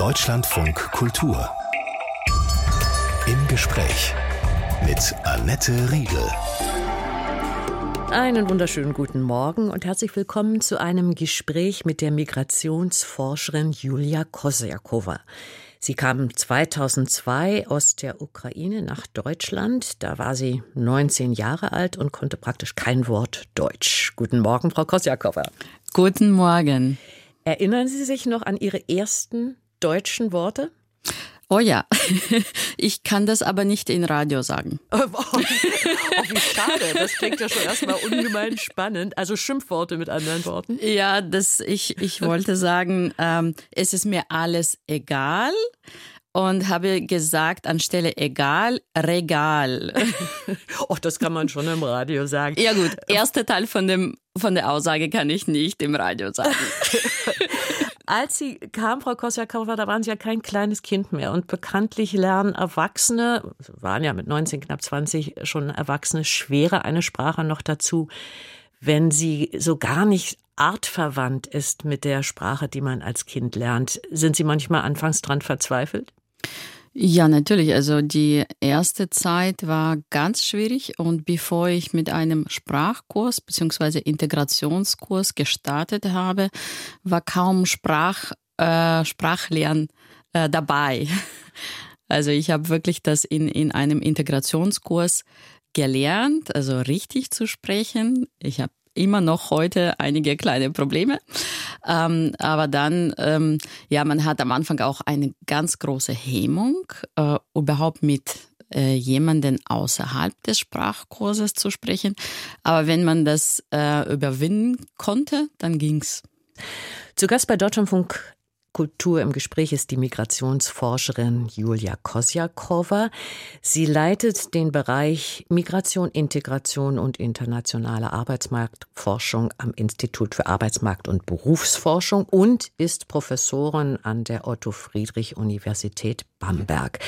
Deutschlandfunk Kultur. Im Gespräch mit Annette Riedel. Einen wunderschönen guten Morgen und herzlich willkommen zu einem Gespräch mit der Migrationsforscherin Julia Kosjakova. Sie kam 2002 aus der Ukraine nach Deutschland. Da war sie 19 Jahre alt und konnte praktisch kein Wort Deutsch. Guten Morgen, Frau Kosjakova. Guten Morgen. Erinnern Sie sich noch an Ihre ersten deutschen Worte? Oh ja, ich kann das aber nicht in Radio sagen. Oh, oh, wie schade, das klingt ja schon erstmal ungemein spannend. Also Schimpfworte mit anderen Worten. Ja, das, ich, ich wollte sagen, ähm, es ist mir alles egal und habe gesagt, anstelle egal, Regal. Och, das kann man schon im Radio sagen. Ja gut, erster Teil von, dem, von der Aussage kann ich nicht im Radio sagen. Als Sie kam, Frau Kosjakova, da waren Sie ja kein kleines Kind mehr. Und bekanntlich lernen Erwachsene, waren ja mit 19, knapp 20 schon Erwachsene, schwerer eine Sprache noch dazu, wenn sie so gar nicht artverwandt ist mit der Sprache, die man als Kind lernt. Sind Sie manchmal anfangs dran verzweifelt? Ja, natürlich. Also die erste Zeit war ganz schwierig und bevor ich mit einem Sprachkurs bzw. Integrationskurs gestartet habe, war kaum Sprach, äh, Sprachlernen äh, dabei. Also ich habe wirklich das in, in einem Integrationskurs gelernt, also richtig zu sprechen. Ich habe immer noch heute einige kleine Probleme. Ähm, aber dann, ähm, ja, man hat am Anfang auch eine ganz große Hemmung, äh, überhaupt mit äh, jemanden außerhalb des Sprachkurses zu sprechen. Aber wenn man das äh, überwinden konnte, dann ging's. Zu Gast bei Deutschlandfunk Kultur im Gespräch ist die Migrationsforscherin Julia Kosjakova. Sie leitet den Bereich Migration, Integration und internationale Arbeitsmarktforschung am Institut für Arbeitsmarkt und Berufsforschung und ist Professorin an der Otto Friedrich Universität Bamberg.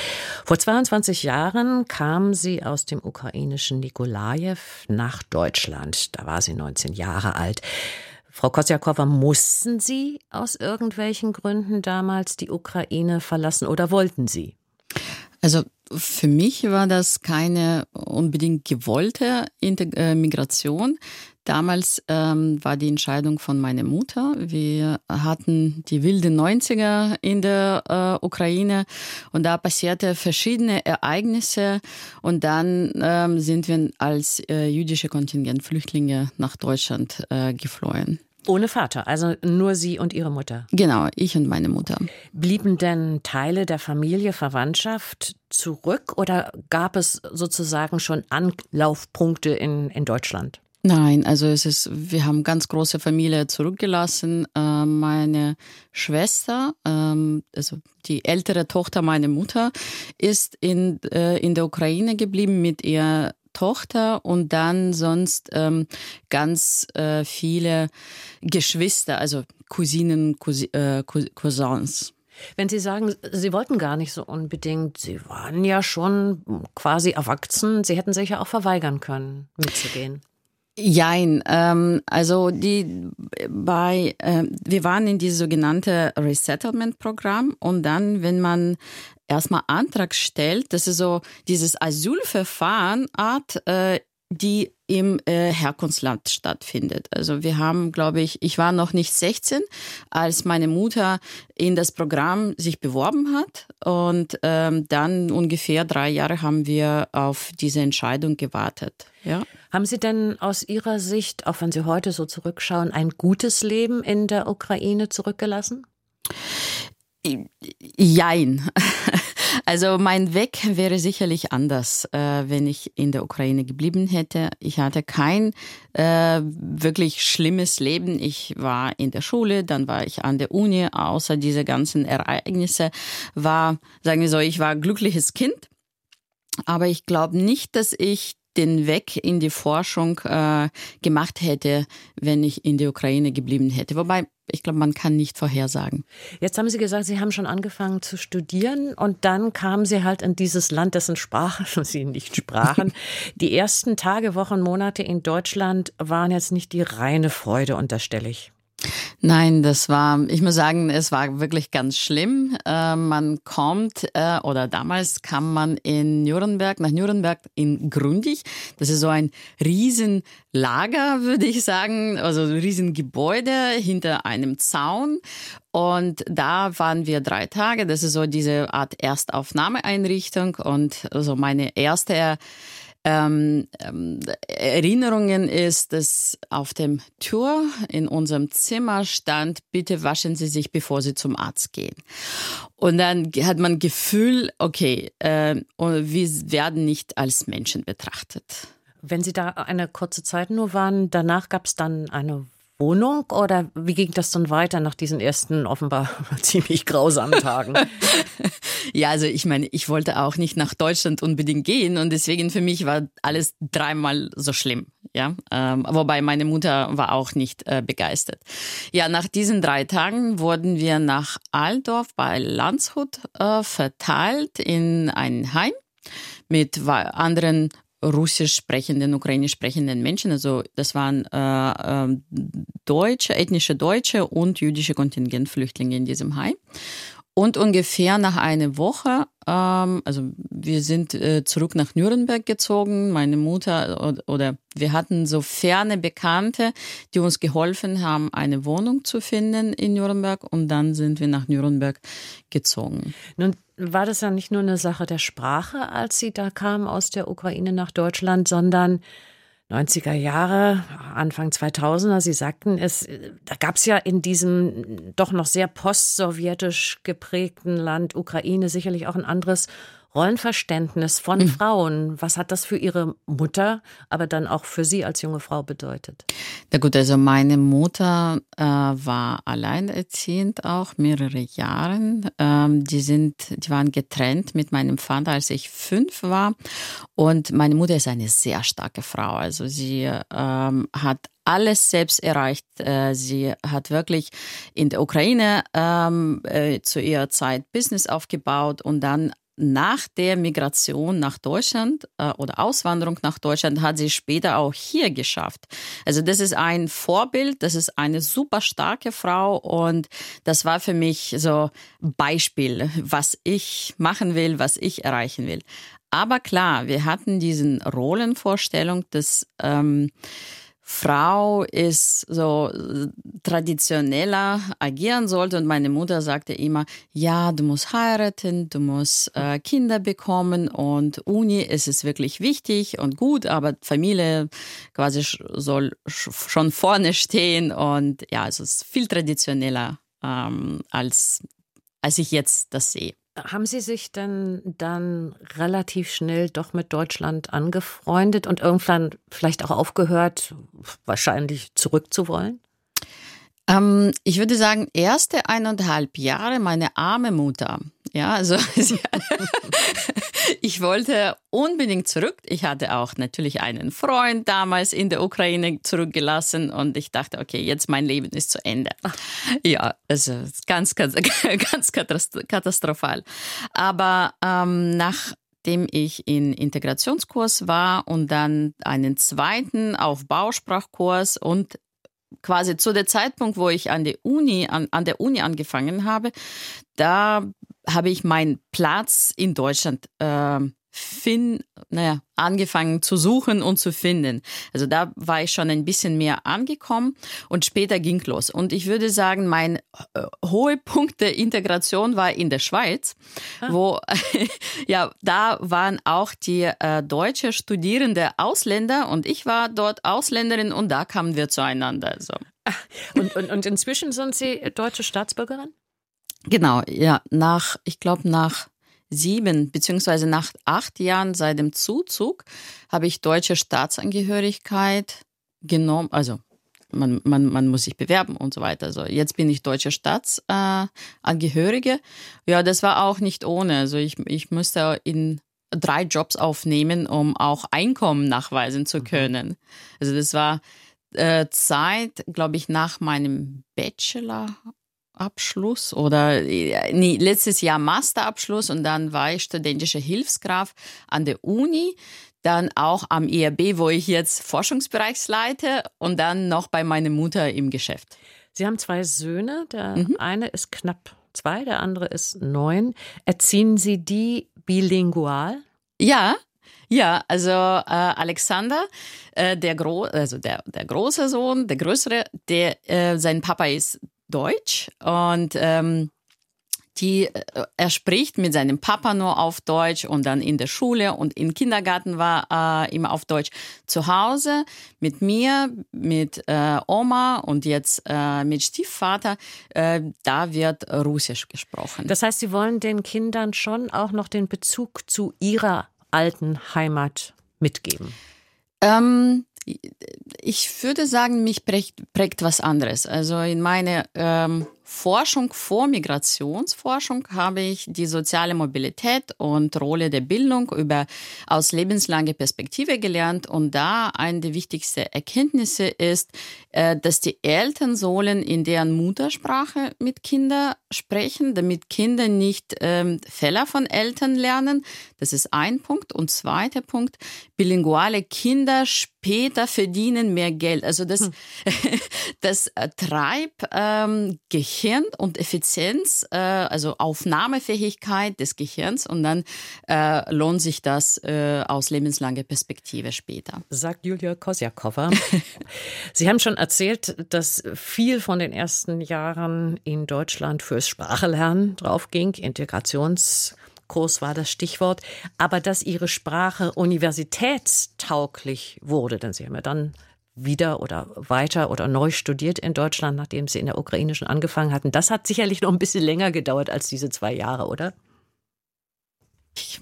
Vor 22 Jahren kam sie aus dem ukrainischen Nikolajew nach Deutschland. Da war sie 19 Jahre alt. Frau Kosjakova, mussten Sie aus irgendwelchen Gründen damals die Ukraine verlassen oder wollten Sie? Also für mich war das keine unbedingt gewollte äh, Migration. Damals ähm, war die Entscheidung von meiner Mutter. Wir hatten die wilden 90er in der äh, Ukraine und da passierte verschiedene Ereignisse und dann ähm, sind wir als äh, jüdische Kontingent Flüchtlinge nach Deutschland äh, geflohen. Ohne Vater, also nur Sie und Ihre Mutter. Genau, ich und meine Mutter. Blieben denn Teile der Familie, Verwandtschaft zurück oder gab es sozusagen schon Anlaufpunkte in, in Deutschland? Nein, also es ist, wir haben ganz große Familie zurückgelassen. Äh, meine Schwester, ähm, also die ältere Tochter meiner Mutter, ist in, äh, in der Ukraine geblieben mit ihr Tochter und dann sonst ähm, ganz äh, viele Geschwister, also Cousinen, Cousi äh, Cousins. Wenn Sie sagen, Sie wollten gar nicht so unbedingt, Sie waren ja schon quasi erwachsen, Sie hätten sich ja auch verweigern können, mitzugehen. Jein, ähm, also die bei äh, wir waren in dieses sogenannte Resettlement-Programm und dann, wenn man erstmal Antrag stellt, das ist so dieses Asylverfahren Art, äh, die im äh, Herkunftsland stattfindet. Also wir haben, glaube ich, ich war noch nicht 16, als meine Mutter in das Programm sich beworben hat und ähm, dann ungefähr drei Jahre haben wir auf diese Entscheidung gewartet. Ja. Haben Sie denn aus Ihrer Sicht, auch wenn Sie heute so zurückschauen, ein gutes Leben in der Ukraine zurückgelassen? Jein. Also mein Weg wäre sicherlich anders, äh, wenn ich in der Ukraine geblieben hätte. Ich hatte kein äh, wirklich schlimmes Leben. Ich war in der Schule, dann war ich an der Uni. Außer diese ganzen Ereignisse war, sagen wir so, ich war glückliches Kind. Aber ich glaube nicht, dass ich den Weg in die Forschung äh, gemacht hätte, wenn ich in der Ukraine geblieben hätte. Wobei, ich glaube, man kann nicht vorhersagen. Jetzt haben Sie gesagt, Sie haben schon angefangen zu studieren und dann kamen Sie halt in dieses Land, dessen Sprache Sie nicht sprachen. die ersten Tage, Wochen, Monate in Deutschland waren jetzt nicht die reine Freude, unterstelle ich. Nein, das war, ich muss sagen, es war wirklich ganz schlimm. Äh, man kommt, äh, oder damals kam man in Nürnberg, nach Nürnberg in Grundig. Das ist so ein Riesenlager, würde ich sagen, also ein Riesengebäude hinter einem Zaun. Und da waren wir drei Tage. Das ist so diese Art Erstaufnahmeeinrichtung. Und also meine erste ähm, ähm, Erinnerungen ist, dass auf dem Tür in unserem Zimmer stand, bitte waschen Sie sich, bevor Sie zum Arzt gehen. Und dann hat man Gefühl, okay, äh, wir werden nicht als Menschen betrachtet. Wenn Sie da eine kurze Zeit nur waren, danach gab es dann eine Wohnung oder wie ging das dann weiter nach diesen ersten offenbar ziemlich grausamen Tagen? ja, also ich meine, ich wollte auch nicht nach Deutschland unbedingt gehen und deswegen für mich war alles dreimal so schlimm. Ja, ähm, wobei meine Mutter war auch nicht äh, begeistert. Ja, nach diesen drei Tagen wurden wir nach Aldorf bei Landshut äh, verteilt in ein Heim mit anderen russisch sprechenden, ukrainisch sprechenden Menschen. Also das waren äh, äh, Deutsche, ethnische Deutsche und jüdische Kontingentflüchtlinge in diesem Heim. Und ungefähr nach einer Woche, ähm, also wir sind äh, zurück nach Nürnberg gezogen, meine Mutter oder, oder wir hatten so ferne Bekannte, die uns geholfen haben, eine Wohnung zu finden in Nürnberg und dann sind wir nach Nürnberg gezogen. Nun war das ja nicht nur eine Sache der Sprache, als Sie da kamen aus der Ukraine nach Deutschland, sondern 90er Jahre, Anfang 2000er, Sie sagten es, da gab es ja in diesem doch noch sehr postsowjetisch geprägten Land Ukraine sicherlich auch ein anderes Rollenverständnis von mhm. Frauen. Was hat das für Ihre Mutter, aber dann auch für Sie als junge Frau bedeutet? Na gut, also meine Mutter äh, war alleinerziehend auch mehrere Jahre. Ähm, die sind, die waren getrennt mit meinem Vater, als ich fünf war. Und meine Mutter ist eine sehr starke Frau. Also sie ähm, hat alles selbst erreicht. Äh, sie hat wirklich in der Ukraine ähm, äh, zu ihrer Zeit Business aufgebaut und dann nach der Migration nach Deutschland äh, oder Auswanderung nach Deutschland hat sie später auch hier geschafft. Also das ist ein Vorbild, das ist eine super starke Frau und das war für mich so Beispiel, was ich machen will, was ich erreichen will. Aber klar, wir hatten diesen Rollenvorstellung, dass ähm, Frau ist so äh, traditioneller agieren sollte. Und meine Mutter sagte immer, ja, du musst heiraten, du musst äh, Kinder bekommen und Uni ist es wirklich wichtig und gut, aber Familie quasi soll schon vorne stehen. Und ja, es ist viel traditioneller, ähm, als, als ich jetzt das sehe. Haben Sie sich denn dann relativ schnell doch mit Deutschland angefreundet und irgendwann vielleicht auch aufgehört, wahrscheinlich zurückzuwollen? Ähm, ich würde sagen, erste eineinhalb Jahre meine arme Mutter. Ja, also ich wollte unbedingt zurück. Ich hatte auch natürlich einen Freund damals in der Ukraine zurückgelassen und ich dachte, okay, jetzt mein Leben ist zu Ende. Ja, also ganz, ganz, ganz katastrophal. Aber ähm, nachdem ich in Integrationskurs war und dann einen zweiten Aufbausprachkurs und quasi zu der Zeitpunkt, wo ich an der Uni, an, an der Uni angefangen habe, da habe ich meinen Platz in Deutschland äh, fin, naja, angefangen zu suchen und zu finden. Also da war ich schon ein bisschen mehr angekommen und später ging los. Und ich würde sagen, mein äh, hohe Punkt der Integration war in der Schweiz, ah. wo ja da waren auch die äh, deutsche Studierende Ausländer und ich war dort Ausländerin und da kamen wir zueinander. Also. Und, und, und inzwischen sind Sie deutsche Staatsbürgerin? Genau, ja, nach, ich glaube, nach sieben beziehungsweise nach acht Jahren seit dem Zuzug habe ich deutsche Staatsangehörigkeit genommen. Also man, man, man muss sich bewerben und so weiter. Also jetzt bin ich deutsche Staatsangehörige. Ja, das war auch nicht ohne. Also ich, ich musste in drei Jobs aufnehmen, um auch Einkommen nachweisen zu mhm. können. Also das war äh, Zeit, glaube ich, nach meinem Bachelor Abschluss oder äh, nee, letztes Jahr Masterabschluss und dann war ich studentische Hilfskraft an der Uni, dann auch am IRB, wo ich jetzt Forschungsbereichs leite und dann noch bei meiner Mutter im Geschäft. Sie haben zwei Söhne. Der mhm. eine ist knapp zwei, der andere ist neun. Erziehen Sie die bilingual? Ja, ja, also äh, Alexander, äh, der, Gro also der, der große Sohn, der größere, der, äh, sein Papa ist deutsch und ähm, die, äh, er spricht mit seinem Papa nur auf Deutsch und dann in der Schule und im Kindergarten war äh, immer auf Deutsch. Zu Hause mit mir, mit äh, Oma und jetzt äh, mit Stiefvater, äh, da wird Russisch gesprochen. Das heißt, Sie wollen den Kindern schon auch noch den Bezug zu ihrer alten Heimat mitgeben? Ähm, ich würde sagen, mich prägt, prägt was anderes. Also in meine ähm, Forschung vor Migrationsforschung habe ich die soziale Mobilität und Rolle der Bildung über aus lebenslanger Perspektive gelernt und da eine der wichtigsten Erkenntnisse ist, äh, dass die Eltern sollen in deren Muttersprache mit Kindern sprechen, damit Kinder nicht ähm, Fehler von Eltern lernen. Das ist ein Punkt. Und zweiter Punkt, bilinguale Kinder später verdienen mehr Geld. Also das, hm. das äh, treibt ähm, Gehirn und Effizienz, äh, also Aufnahmefähigkeit des Gehirns und dann äh, lohnt sich das äh, aus lebenslanger Perspektive später. Sagt Julia Kosjakova. Sie haben schon erzählt, dass viel von den ersten Jahren in Deutschland fürs Sprachelernen draufging, Integrations Kurs war das Stichwort, aber dass ihre Sprache universitätstauglich wurde, denn sie haben ja dann wieder oder weiter oder neu studiert in Deutschland, nachdem sie in der Ukraine schon angefangen hatten. Das hat sicherlich noch ein bisschen länger gedauert als diese zwei Jahre, oder? Ich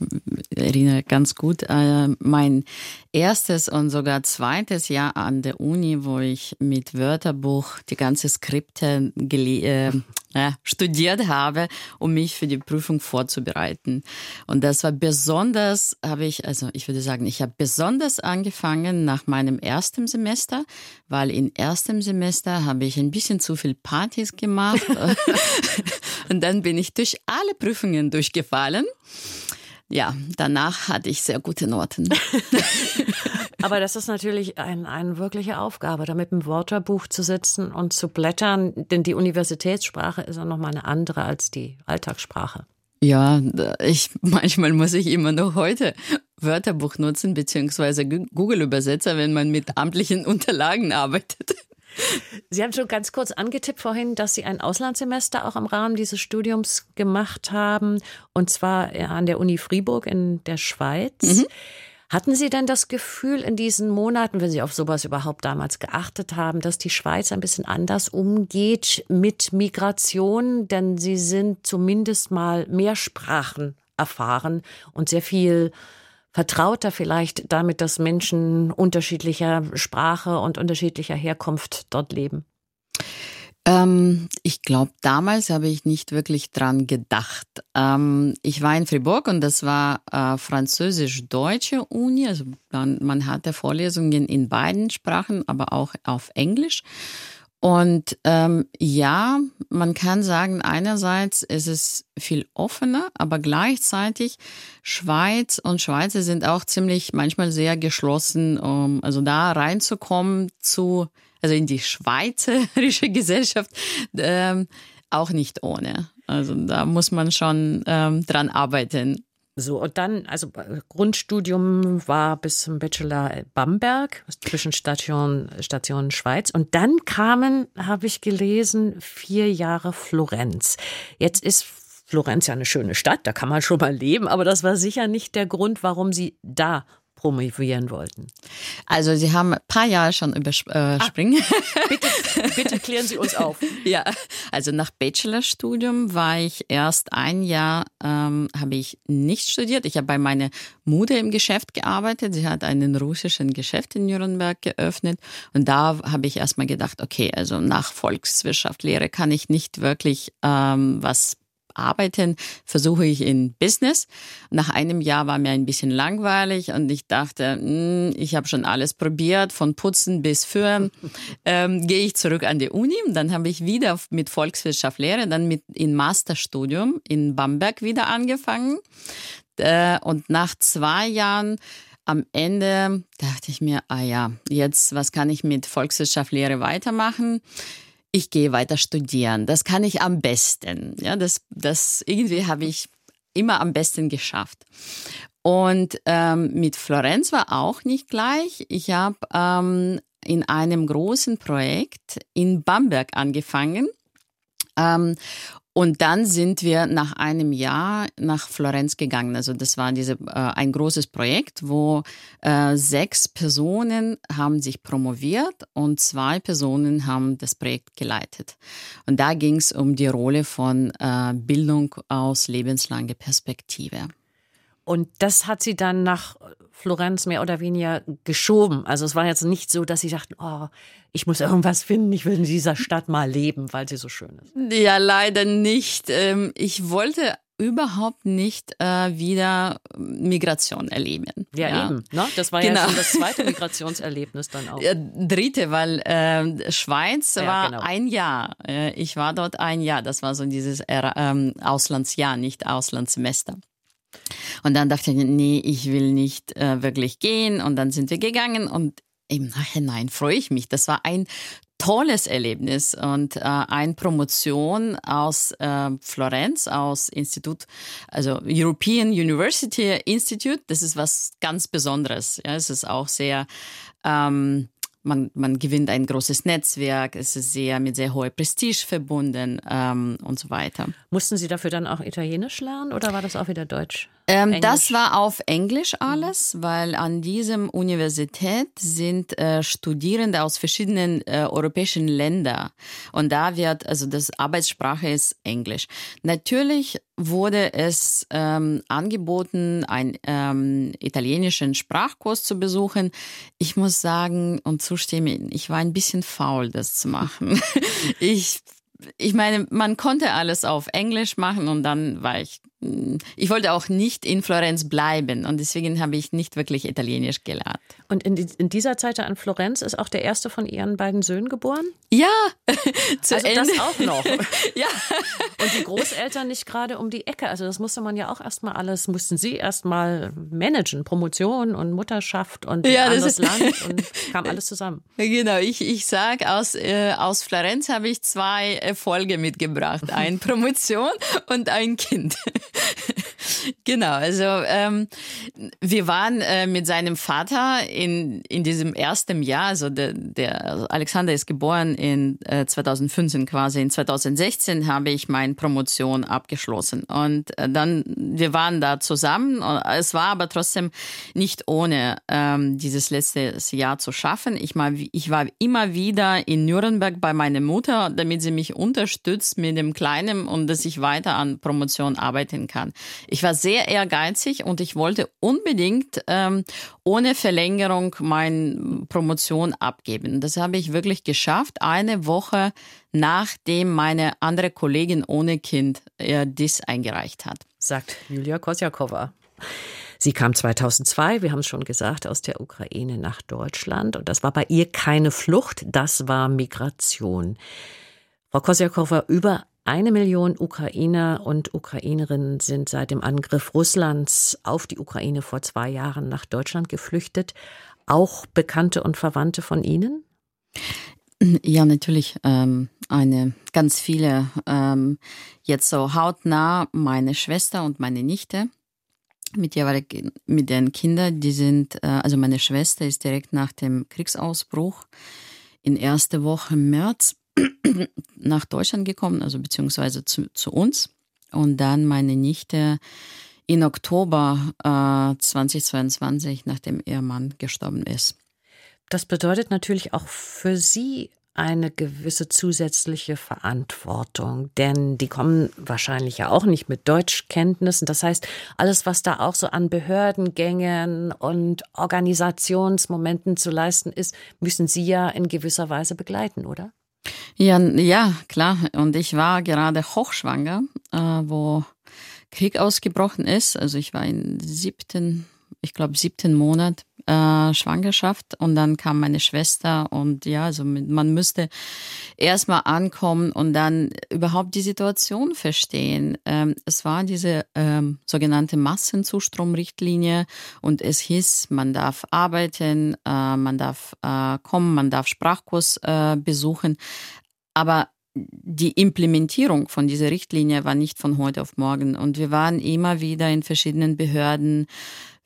erinnere ganz gut äh, mein erstes und sogar zweites Jahr an der Uni, wo ich mit Wörterbuch die ganze Skripte äh, äh, studiert habe, um mich für die Prüfung vorzubereiten. Und das war besonders, habe ich, also ich würde sagen, ich habe besonders angefangen nach meinem ersten Semester, weil im ersten Semester habe ich ein bisschen zu viel Partys gemacht. und dann bin ich durch alle Prüfungen durchgefallen ja, danach hatte ich sehr gute Noten. Aber das ist natürlich ein, eine wirkliche Aufgabe, da mit dem Wörterbuch zu sitzen und zu blättern, denn die Universitätssprache ist ja nochmal eine andere als die Alltagssprache. Ja, ich, manchmal muss ich immer noch heute Wörterbuch nutzen, beziehungsweise Google-Übersetzer, wenn man mit amtlichen Unterlagen arbeitet. Sie haben schon ganz kurz angetippt vorhin, dass Sie ein Auslandssemester auch im Rahmen dieses Studiums gemacht haben, und zwar an der Uni Fribourg in der Schweiz. Mhm. Hatten Sie denn das Gefühl in diesen Monaten, wenn Sie auf sowas überhaupt damals geachtet haben, dass die Schweiz ein bisschen anders umgeht mit Migration? Denn Sie sind zumindest mal mehr Sprachen erfahren und sehr viel vertrauter vielleicht damit, dass Menschen unterschiedlicher Sprache und unterschiedlicher Herkunft dort leben? Ähm, ich glaube, damals habe ich nicht wirklich dran gedacht. Ähm, ich war in Fribourg und das war äh, französisch-deutsche Uni. Also man, man hatte Vorlesungen in beiden Sprachen, aber auch auf Englisch. Und ähm, ja, man kann sagen, einerseits ist es viel offener, aber gleichzeitig Schweiz und Schweizer sind auch ziemlich manchmal sehr geschlossen, um also da reinzukommen zu, also in die schweizerische Gesellschaft, ähm, auch nicht ohne. Also da muss man schon ähm, dran arbeiten. So, und dann, also äh, Grundstudium war bis zum Bachelor Bamberg, Zwischenstation Station Schweiz. Und dann kamen, habe ich gelesen, vier Jahre Florenz. Jetzt ist Florenz ja eine schöne Stadt, da kann man schon mal leben, aber das war sicher nicht der Grund, warum Sie da promovieren wollten? Also Sie haben ein paar Jahre schon überspringen. Äh, ah, bitte, bitte klären Sie uns auf. ja, also nach Bachelorstudium war ich erst ein Jahr, ähm, habe ich nicht studiert. Ich habe bei meiner Mutter im Geschäft gearbeitet. Sie hat einen russischen Geschäft in Nürnberg geöffnet. Und da habe ich erstmal gedacht, okay, also nach Volkswirtschaftslehre kann ich nicht wirklich ähm, was arbeiten, versuche ich in Business. Nach einem Jahr war mir ein bisschen langweilig und ich dachte, mh, hm, ich habe schon alles probiert, von Putzen bis Führen. Ähm, gehe ich zurück an die Uni und dann habe ich wieder mit Volkswirtschaft Lehre, dann mit in Masterstudium in Bamberg wieder angefangen. Äh, und nach zwei Jahren am Ende dachte ich mir, ah ja, jetzt, was kann ich mit Volkswirtschaft Lehre weitermachen? Ich gehe weiter studieren. Das kann ich am besten. Ja, das, das irgendwie habe ich immer am besten geschafft. Und ähm, mit Florenz war auch nicht gleich. Ich habe ähm, in einem großen Projekt in Bamberg angefangen. Ähm, und dann sind wir nach einem Jahr nach Florenz gegangen. Also das war diese, äh, ein großes Projekt, wo äh, sechs Personen haben sich promoviert und zwei Personen haben das Projekt geleitet. Und da ging es um die Rolle von äh, Bildung aus lebenslanger Perspektive. Und das hat sie dann nach Florenz mehr oder weniger geschoben. Also es war jetzt nicht so, dass sie dachten, oh, ich muss irgendwas finden, ich will in dieser Stadt mal leben, weil sie so schön ist. Ja, leider nicht. Ähm, ich wollte überhaupt nicht äh, wieder Migration erleben. Ja, ja. eben. Ne? Das war genau. ja schon das zweite Migrationserlebnis dann auch. Ja, dritte, weil äh, Schweiz ja, war genau. ein Jahr. Äh, ich war dort ein Jahr. Das war so dieses äh, Auslandsjahr, nicht Auslandssemester. Und dann dachte ich, nee, ich will nicht äh, wirklich gehen. Und dann sind wir gegangen und im Nachhinein freue ich mich. Das war ein tolles Erlebnis und äh, eine Promotion aus äh, Florenz, aus Institut, also European University Institute. Das ist was ganz Besonderes. Ja, es ist auch sehr ähm, man, man gewinnt ein großes Netzwerk, es ist sehr mit sehr hoher Prestige verbunden ähm, und so weiter. Mussten Sie dafür dann auch Italienisch lernen oder war das auch wieder Deutsch? Ähm, das war auf Englisch alles, weil an diesem Universität sind äh, Studierende aus verschiedenen äh, europäischen Ländern und da wird, also das Arbeitssprache ist Englisch. Natürlich wurde es ähm, angeboten, einen ähm, italienischen Sprachkurs zu besuchen. Ich muss sagen und zustimmen, ich war ein bisschen faul, das zu machen. ich ich meine, man konnte alles auf Englisch machen und dann war ich ich wollte auch nicht in Florenz bleiben und deswegen habe ich nicht wirklich Italienisch gelernt. Und in, die, in dieser Zeit an Florenz ist auch der erste von Ihren beiden Söhnen geboren? Ja, zu also Ende. das auch noch. ja. Und die Großeltern nicht gerade um die Ecke. Also das musste man ja auch erstmal alles, mussten Sie erstmal managen, Promotion und Mutterschaft und ja, anderes Land und kam alles zusammen. Genau, ich, ich sage, aus, äh, aus Florenz habe ich zwei Erfolge mitgebracht. Eine Promotion und ein Kind. genau, also ähm, wir waren äh, mit seinem Vater in, in diesem ersten Jahr, also der, der Alexander ist geboren in äh, 2015 quasi, in 2016 habe ich meine Promotion abgeschlossen. Und äh, dann, wir waren da zusammen, es war aber trotzdem nicht ohne ähm, dieses letzte Jahr zu schaffen. Ich, mal, ich war immer wieder in Nürnberg bei meiner Mutter, damit sie mich unterstützt mit dem Kleinen und dass ich weiter an Promotion arbeiten sein kann. Ich war sehr ehrgeizig und ich wollte unbedingt ähm, ohne Verlängerung meine Promotion abgeben. Das habe ich wirklich geschafft, eine Woche nachdem meine andere Kollegin ohne Kind äh, dies eingereicht hat. Sagt Julia Kosjakova. Sie kam 2002, wir haben es schon gesagt, aus der Ukraine nach Deutschland. Und das war bei ihr keine Flucht, das war Migration. Frau Kosjakova, über eine Million Ukrainer und Ukrainerinnen sind seit dem Angriff Russlands auf die Ukraine vor zwei Jahren nach Deutschland geflüchtet. Auch Bekannte und Verwandte von Ihnen? Ja, natürlich. Ähm, eine ganz viele. Ähm, jetzt so hautnah meine Schwester und meine Nichte mit mit den Kindern. Die sind, äh, also meine Schwester ist direkt nach dem Kriegsausbruch in erste Woche März nach Deutschland gekommen, also beziehungsweise zu, zu uns. Und dann meine Nichte in Oktober äh, 2022, nachdem ihr Mann gestorben ist. Das bedeutet natürlich auch für Sie eine gewisse zusätzliche Verantwortung, denn die kommen wahrscheinlich ja auch nicht mit Deutschkenntnissen. Das heißt, alles, was da auch so an Behördengängen und Organisationsmomenten zu leisten ist, müssen Sie ja in gewisser Weise begleiten, oder? Ja, ja, klar. Und ich war gerade hochschwanger, äh, wo Krieg ausgebrochen ist. Also ich war im siebten, ich glaube siebten Monat äh, Schwangerschaft und dann kam meine Schwester und ja, also man müsste erstmal ankommen und dann überhaupt die Situation verstehen. Ähm, es war diese ähm, sogenannte Massenzustromrichtlinie und es hieß, man darf arbeiten, äh, man darf äh, kommen, man darf Sprachkurs äh, besuchen. aber die Implementierung von dieser Richtlinie war nicht von heute auf morgen. Und wir waren immer wieder in verschiedenen Behörden,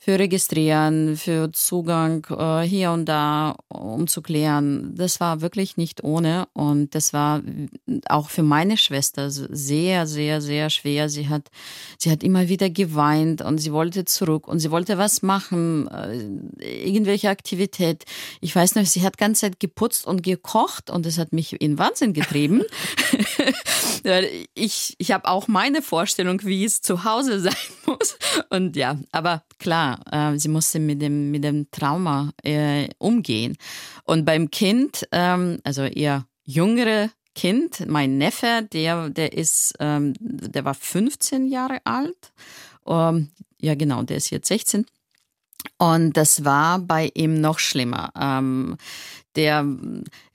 für Registrieren, für Zugang äh, hier und da, um zu klären. Das war wirklich nicht ohne und das war auch für meine Schwester sehr, sehr, sehr schwer. Sie hat, sie hat immer wieder geweint und sie wollte zurück und sie wollte was machen, äh, irgendwelche Aktivität. Ich weiß noch, sie hat ganze Zeit geputzt und gekocht und das hat mich in Wahnsinn getrieben. ich ich habe auch meine Vorstellung, wie es zu Hause sein muss. Und ja, aber klar, äh, sie musste mit dem, mit dem Trauma äh, umgehen. Und beim Kind, ähm, also ihr jüngere Kind, mein Neffe, der, der ist, ähm, der war 15 Jahre alt. Um, ja, genau, der ist jetzt 16. Und das war bei ihm noch schlimmer. Ähm, der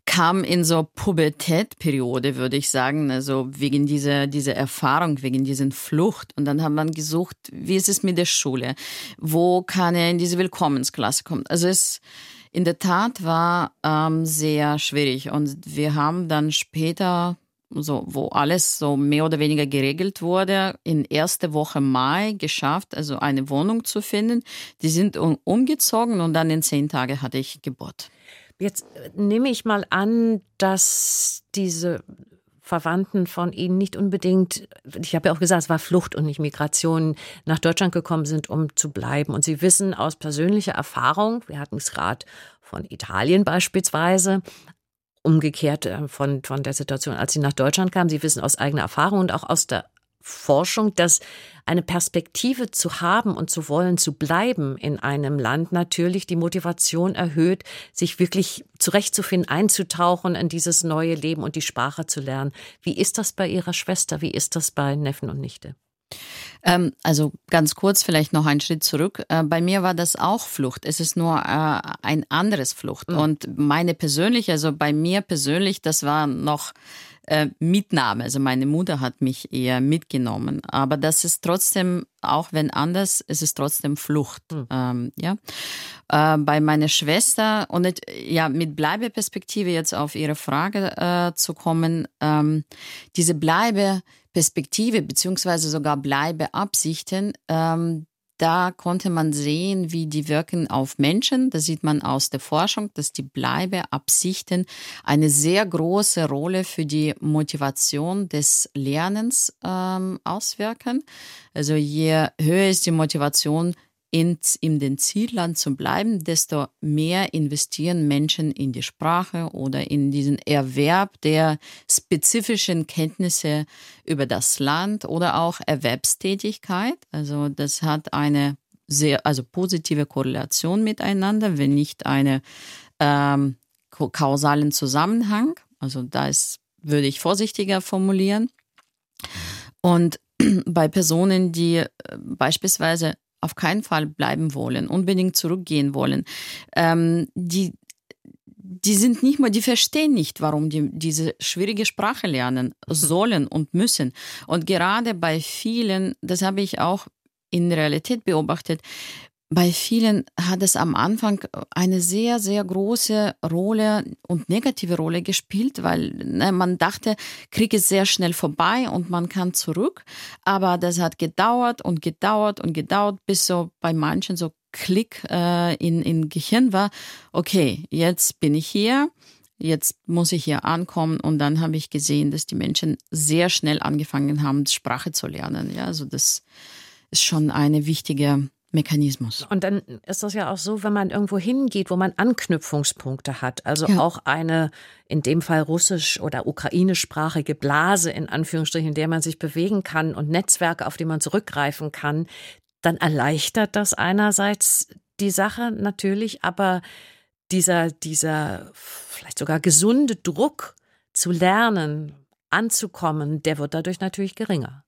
kam in so Pubertätperiode, würde ich sagen, also wegen dieser, dieser Erfahrung, wegen diesen Flucht. Und dann hat man gesucht, wie ist es mit der Schule? Wo kann er in diese Willkommensklasse kommen? Also es in der Tat war ähm, sehr schwierig. Und wir haben dann später so, wo alles so mehr oder weniger geregelt wurde, in erste Woche Mai geschafft, also eine Wohnung zu finden. Die sind umgezogen und dann in zehn Tage hatte ich Geburt. Jetzt äh, nehme ich mal an, dass diese Verwandten von Ihnen nicht unbedingt, ich habe ja auch gesagt, es war Flucht und nicht Migration, nach Deutschland gekommen sind, um zu bleiben. Und Sie wissen aus persönlicher Erfahrung, wir hatten es gerade von Italien beispielsweise, umgekehrt äh, von, von der Situation, als Sie nach Deutschland kamen, Sie wissen aus eigener Erfahrung und auch aus der Forschung, dass eine Perspektive zu haben und zu wollen, zu bleiben in einem Land natürlich die Motivation erhöht, sich wirklich zurechtzufinden, einzutauchen in dieses neue Leben und die Sprache zu lernen. Wie ist das bei Ihrer Schwester? Wie ist das bei Neffen und Nichte? Ähm, also ganz kurz, vielleicht noch einen Schritt zurück. Äh, bei mir war das auch Flucht. Es ist nur äh, ein anderes Flucht. Mhm. Und meine persönliche, also bei mir persönlich, das war noch äh, Mitnahme. Also meine Mutter hat mich eher mitgenommen. Aber das ist trotzdem, auch wenn anders, es ist trotzdem Flucht. Mhm. Ähm, ja. Äh, bei meiner Schwester und nicht, ja, mit Bleibeperspektive jetzt auf Ihre Frage äh, zu kommen, ähm, diese Bleibeperspektive beziehungsweise sogar Bleibeabsichten, ähm, da konnte man sehen, wie die wirken auf Menschen. Da sieht man aus der Forschung, dass die Bleibeabsichten eine sehr große Rolle für die Motivation des Lernens ähm, auswirken. Also je höher ist die Motivation, in, in den Zielland zu bleiben, desto mehr investieren Menschen in die Sprache oder in diesen Erwerb der spezifischen Kenntnisse über das Land oder auch Erwerbstätigkeit. Also das hat eine sehr, also positive Korrelation miteinander, wenn nicht eine ähm, kausalen Zusammenhang. Also da würde ich vorsichtiger formulieren. Und bei Personen, die äh, beispielsweise auf keinen Fall bleiben wollen, unbedingt zurückgehen wollen, ähm, die, die sind nicht mal, die verstehen nicht, warum die diese schwierige Sprache lernen mhm. sollen und müssen. Und gerade bei vielen, das habe ich auch in Realität beobachtet, bei vielen hat es am Anfang eine sehr, sehr große Rolle und negative Rolle gespielt, weil ne, man dachte, Krieg ist sehr schnell vorbei und man kann zurück. Aber das hat gedauert und gedauert und gedauert, bis so bei manchen so Klick äh, in, in Gehirn war, okay, jetzt bin ich hier, jetzt muss ich hier ankommen. Und dann habe ich gesehen, dass die Menschen sehr schnell angefangen haben, Sprache zu lernen. Ja, also das ist schon eine wichtige Mechanismus. Und dann ist das ja auch so, wenn man irgendwo hingeht, wo man Anknüpfungspunkte hat, also ja. auch eine in dem Fall russisch- oder ukrainischsprachige Blase in Anführungsstrichen, in der man sich bewegen kann und Netzwerke, auf die man zurückgreifen kann, dann erleichtert das einerseits die Sache natürlich, aber dieser, dieser vielleicht sogar gesunde Druck zu lernen, anzukommen, der wird dadurch natürlich geringer.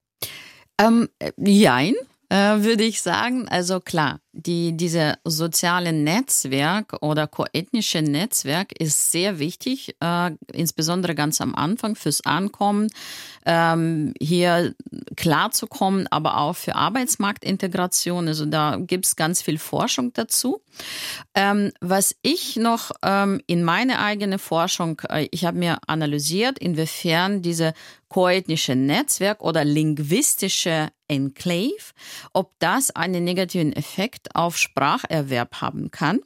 Ähm, jein, äh, würde ich sagen. Also klar, die, diese soziale Netzwerk oder koethnische Netzwerk ist sehr wichtig, äh, insbesondere ganz am Anfang fürs Ankommen, ähm, hier klarzukommen, aber auch für Arbeitsmarktintegration. Also da gibt es ganz viel Forschung dazu. Ähm, was ich noch ähm, in meine eigene Forschung, äh, ich habe mir analysiert, inwiefern diese koethnische Netzwerk oder linguistische Enclave, ob das einen negativen Effekt auf Spracherwerb haben kann.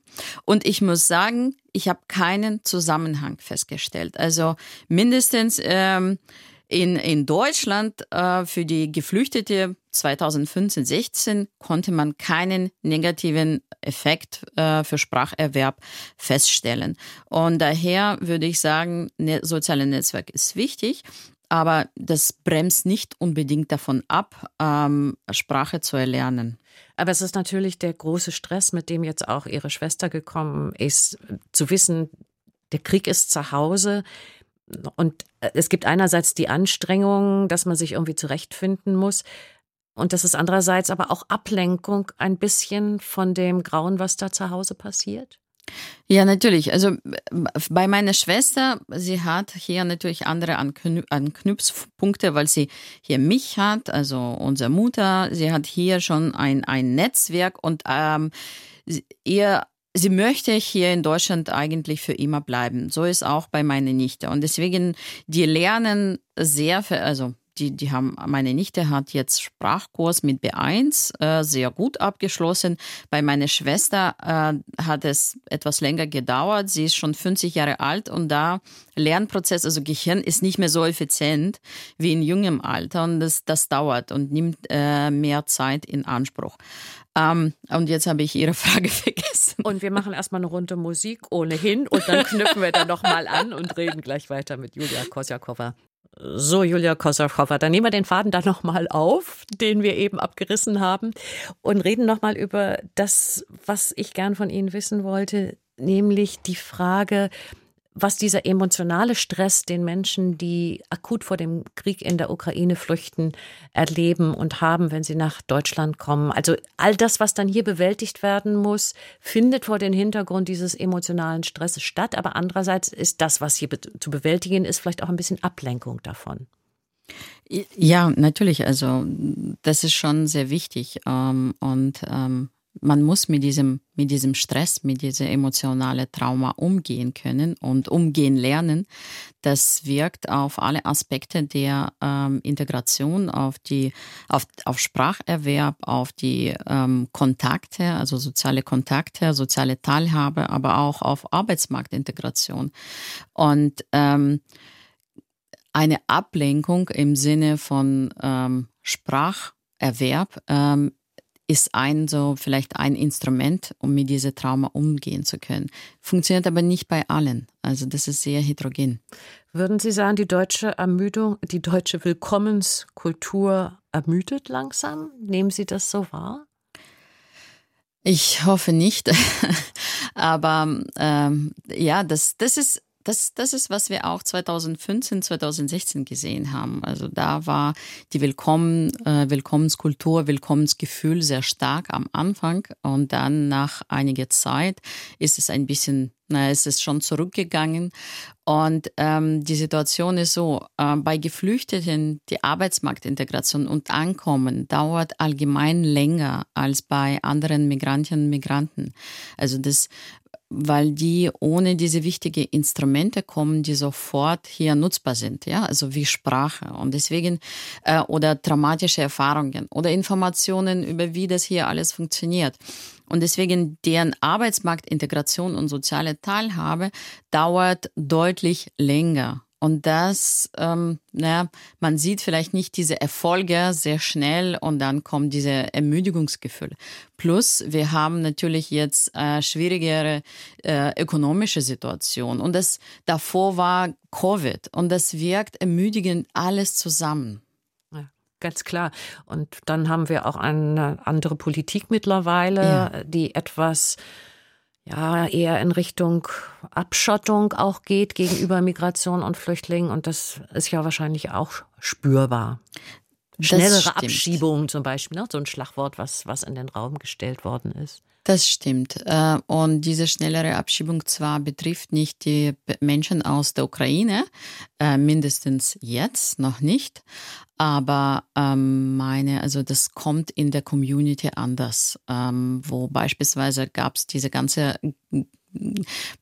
Und ich muss sagen, ich habe keinen Zusammenhang festgestellt. Also mindestens ähm, in, in Deutschland äh, für die Geflüchtete 2015-16 konnte man keinen negativen Effekt äh, für Spracherwerb feststellen. Und daher würde ich sagen, ne, soziale Netzwerk ist wichtig, aber das bremst nicht unbedingt davon ab, ähm, Sprache zu erlernen. Aber es ist natürlich der große Stress, mit dem jetzt auch Ihre Schwester gekommen ist, zu wissen, der Krieg ist zu Hause. Und es gibt einerseits die Anstrengung, dass man sich irgendwie zurechtfinden muss. Und das ist andererseits aber auch Ablenkung ein bisschen von dem Grauen, was da zu Hause passiert. Ja, natürlich. Also bei meiner Schwester, sie hat hier natürlich andere Anknüpfpunkte, weil sie hier mich hat, also unsere Mutter. Sie hat hier schon ein, ein Netzwerk und ähm, ihr sie möchte hier in Deutschland eigentlich für immer bleiben. So ist auch bei meiner Nichte. Und deswegen, die lernen sehr, also die, die haben, meine Nichte hat jetzt Sprachkurs mit B1 äh, sehr gut abgeschlossen. Bei meiner Schwester äh, hat es etwas länger gedauert. Sie ist schon 50 Jahre alt und da Lernprozess, also Gehirn ist nicht mehr so effizient wie in jungem Alter und das, das dauert und nimmt äh, mehr Zeit in Anspruch. Um, ähm, und jetzt habe ich Ihre Frage vergessen. Und wir machen erstmal eine Runde Musik ohnehin und dann knüpfen wir da nochmal an und reden gleich weiter mit Julia Kosjakova. So, Julia Kosachowa, dann nehmen wir den Faden da nochmal auf, den wir eben abgerissen haben und reden nochmal über das, was ich gern von Ihnen wissen wollte, nämlich die Frage, was dieser emotionale Stress den Menschen, die akut vor dem Krieg in der Ukraine flüchten, erleben und haben, wenn sie nach Deutschland kommen. Also all das, was dann hier bewältigt werden muss, findet vor dem Hintergrund dieses emotionalen Stresses statt. Aber andererseits ist das, was hier zu bewältigen ist, vielleicht auch ein bisschen Ablenkung davon. Ja, natürlich. Also das ist schon sehr wichtig. Ähm, und ähm, man muss mit diesem, mit diesem Stress, mit diesem emotionalen Trauma umgehen können und umgehen lernen. Das wirkt auf alle Aspekte der ähm, Integration, auf die, auf, auf Spracherwerb, auf die ähm, Kontakte, also soziale Kontakte, soziale Teilhabe, aber auch auf Arbeitsmarktintegration. Und ähm, eine Ablenkung im Sinne von ähm, Spracherwerb ähm, ist ein so vielleicht ein Instrument, um mit diesem Trauma umgehen zu können. Funktioniert aber nicht bei allen. Also das ist sehr heterogen. Würden Sie sagen, die deutsche Ermüdung, die deutsche Willkommenskultur ermüdet langsam? Nehmen Sie das so wahr? Ich hoffe nicht. aber ähm, ja, das, das ist das, das ist, was wir auch 2015, 2016 gesehen haben. Also da war die Willkommen, äh, Willkommenskultur, Willkommensgefühl sehr stark am Anfang und dann nach einiger Zeit ist es ein bisschen, na, es ist schon zurückgegangen. Und ähm, die Situation ist so, äh, bei Geflüchteten, die Arbeitsmarktintegration und Ankommen dauert allgemein länger als bei anderen Migrantinnen und Migranten. Also das weil die ohne diese wichtigen Instrumente kommen, die sofort hier nutzbar sind, ja, also wie Sprache und deswegen äh, oder traumatische Erfahrungen oder Informationen über wie das hier alles funktioniert. Und deswegen deren Arbeitsmarktintegration und soziale Teilhabe dauert deutlich länger. Und das, ähm, naja, man sieht vielleicht nicht diese Erfolge sehr schnell und dann kommt diese Ermüdigungsgefühl. Plus, wir haben natürlich jetzt äh, schwierigere äh, ökonomische Situation und das davor war Covid und das wirkt ermüdigend alles zusammen. ganz klar. Und dann haben wir auch eine andere Politik mittlerweile, ja. die etwas ja eher in Richtung Abschottung auch geht gegenüber Migration und Flüchtlingen. Und das ist ja wahrscheinlich auch spürbar. Schnellere Abschiebung zum Beispiel, ne? so ein Schlagwort, was, was in den Raum gestellt worden ist. Das stimmt. Äh, und diese schnellere Abschiebung zwar betrifft nicht die Menschen aus der Ukraine, äh, mindestens jetzt noch nicht, aber ähm, meine, also das kommt in der Community anders, ähm, wo beispielsweise gab es diese ganze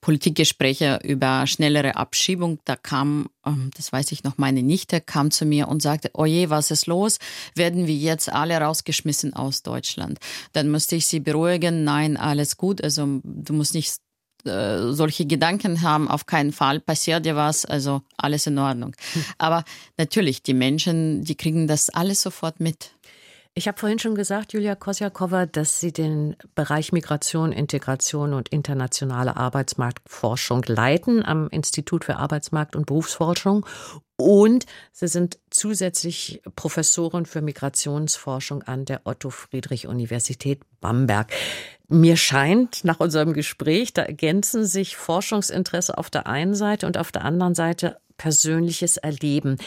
Politikgespräche über schnellere Abschiebung. Da kam, ähm, das weiß ich noch, meine Nichte kam zu mir und sagte, oje, was ist los? Werden wir jetzt alle rausgeschmissen aus Deutschland? Dann musste ich sie beruhigen, nein, alles gut. Also du musst nicht äh, solche Gedanken haben, auf keinen Fall passiert dir was, also alles in Ordnung. Hm. Aber natürlich, die Menschen, die kriegen das alles sofort mit. Ich habe vorhin schon gesagt, Julia Kosjakova, dass Sie den Bereich Migration, Integration und internationale Arbeitsmarktforschung leiten am Institut für Arbeitsmarkt- und Berufsforschung. Und Sie sind zusätzlich Professorin für Migrationsforschung an der Otto-Friedrich-Universität Bamberg. Mir scheint nach unserem Gespräch, da ergänzen sich Forschungsinteresse auf der einen Seite und auf der anderen Seite persönliches Erleben.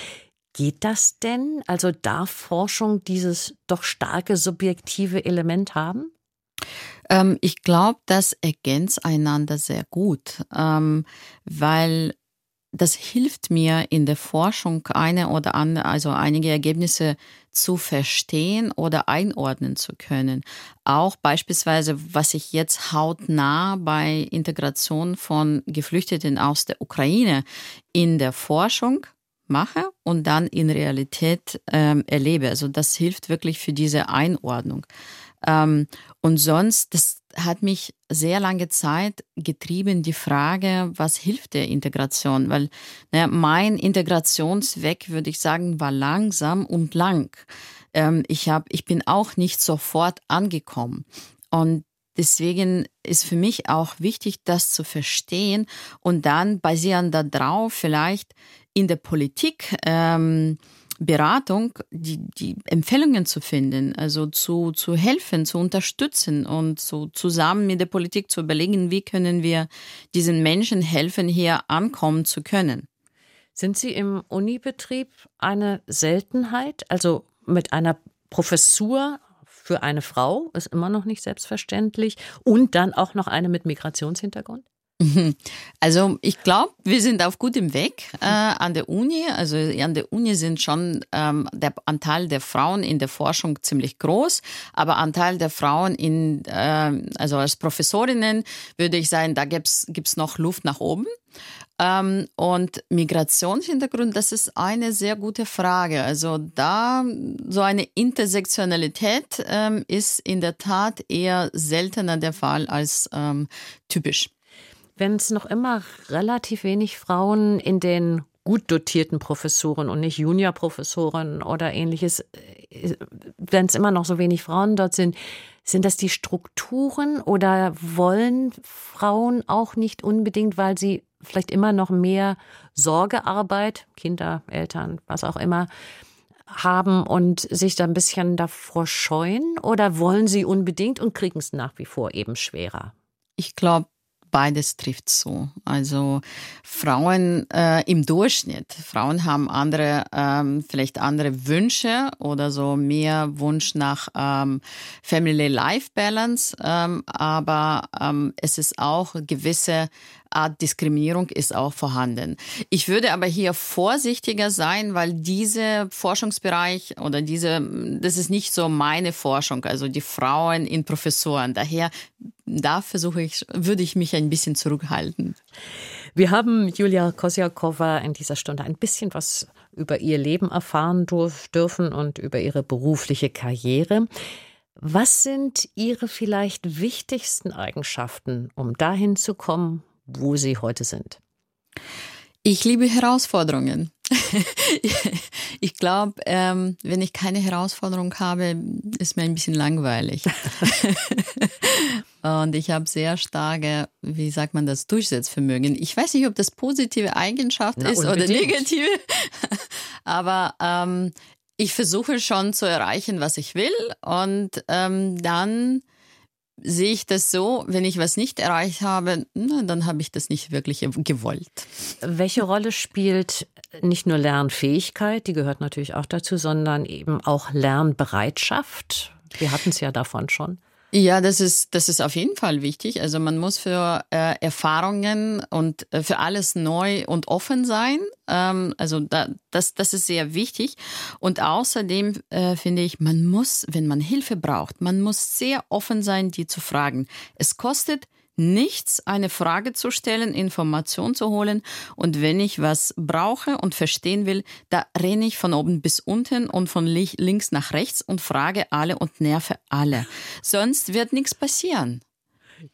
Geht das denn? Also darf Forschung dieses doch starke subjektive Element haben? Ähm, ich glaube, das ergänzt einander sehr gut, ähm, weil das hilft mir in der Forschung eine oder andere, also einige Ergebnisse zu verstehen oder einordnen zu können. Auch beispielsweise, was ich jetzt hautnah bei Integration von Geflüchteten aus der Ukraine in der Forschung mache und dann in Realität ähm, erlebe. Also das hilft wirklich für diese Einordnung. Ähm, und sonst, das hat mich sehr lange Zeit getrieben, die Frage, was hilft der Integration? Weil naja, mein Integrationsweg, würde ich sagen, war langsam und lang. Ähm, ich, hab, ich bin auch nicht sofort angekommen. Und Deswegen ist für mich auch wichtig, das zu verstehen und dann basierend darauf vielleicht in der Politik ähm, Beratung die, die Empfehlungen zu finden, also zu, zu helfen, zu unterstützen und so zusammen mit der Politik zu überlegen, wie können wir diesen Menschen helfen, hier ankommen zu können. Sind Sie im Unibetrieb eine Seltenheit? Also mit einer Professur für eine Frau ist immer noch nicht selbstverständlich und dann auch noch eine mit Migrationshintergrund? Also ich glaube, wir sind auf gutem Weg äh, an der Uni. Also an der Uni sind schon ähm, der Anteil der Frauen in der Forschung ziemlich groß, aber Anteil der Frauen in äh, also als Professorinnen würde ich sagen, da gibt's gibt's noch Luft nach oben. Ähm, und Migrationshintergrund, das ist eine sehr gute Frage. Also da so eine Intersektionalität ähm, ist in der Tat eher seltener der Fall als ähm, typisch wenn es noch immer relativ wenig Frauen in den gut dotierten Professuren und nicht Juniorprofessoren oder ähnliches, äh, wenn es immer noch so wenig Frauen dort sind, sind das die Strukturen oder wollen Frauen auch nicht unbedingt, weil sie vielleicht immer noch mehr Sorgearbeit, Kinder, Eltern, was auch immer, haben und sich da ein bisschen davor scheuen? Oder wollen sie unbedingt und kriegen es nach wie vor eben schwerer? Ich glaube, beides trifft zu. Also Frauen äh, im Durchschnitt, Frauen haben andere, ähm, vielleicht andere Wünsche oder so mehr Wunsch nach ähm, Family-Life-Balance, ähm, aber ähm, es ist auch gewisse Art Diskriminierung ist auch vorhanden. Ich würde aber hier vorsichtiger sein, weil dieser Forschungsbereich oder diese, das ist nicht so meine Forschung, also die Frauen in Professoren. Daher, da versuche ich, würde ich mich ein bisschen zurückhalten. Wir haben Julia Kosjakova in dieser Stunde ein bisschen was über ihr Leben erfahren dürfen und über ihre berufliche Karriere. Was sind Ihre vielleicht wichtigsten Eigenschaften, um dahin zu kommen, wo Sie heute sind? Ich liebe Herausforderungen. ich glaube, ähm, wenn ich keine Herausforderung habe, ist mir ein bisschen langweilig. Und ich habe sehr starke, wie sagt man das, Durchsetzvermögen. Ich weiß nicht, ob das positive Eigenschaft Na, ist unbedingt. oder negative, aber ähm, ich versuche schon zu erreichen, was ich will. Und ähm, dann sehe ich das so, wenn ich was nicht erreicht habe, na, dann habe ich das nicht wirklich gewollt. Welche Rolle spielt nicht nur Lernfähigkeit, die gehört natürlich auch dazu, sondern eben auch Lernbereitschaft? Wir hatten es ja davon schon. Ja, das ist, das ist auf jeden Fall wichtig. Also man muss für äh, Erfahrungen und äh, für alles neu und offen sein. Ähm, also da, das, das ist sehr wichtig. Und außerdem äh, finde ich, man muss, wenn man Hilfe braucht, man muss sehr offen sein, die zu fragen. Es kostet nichts, eine Frage zu stellen, Information zu holen. Und wenn ich was brauche und verstehen will, da renne ich von oben bis unten und von links nach rechts und frage alle und nerve alle. Sonst wird nichts passieren.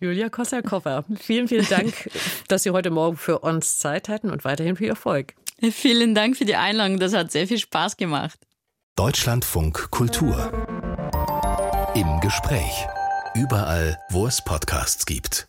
Julia Kossakowa, vielen, vielen Dank, dass Sie heute Morgen für uns Zeit hatten und weiterhin viel Erfolg. Vielen Dank für die Einladung. Das hat sehr viel Spaß gemacht. Deutschlandfunk Kultur. Im Gespräch. Überall, wo es Podcasts gibt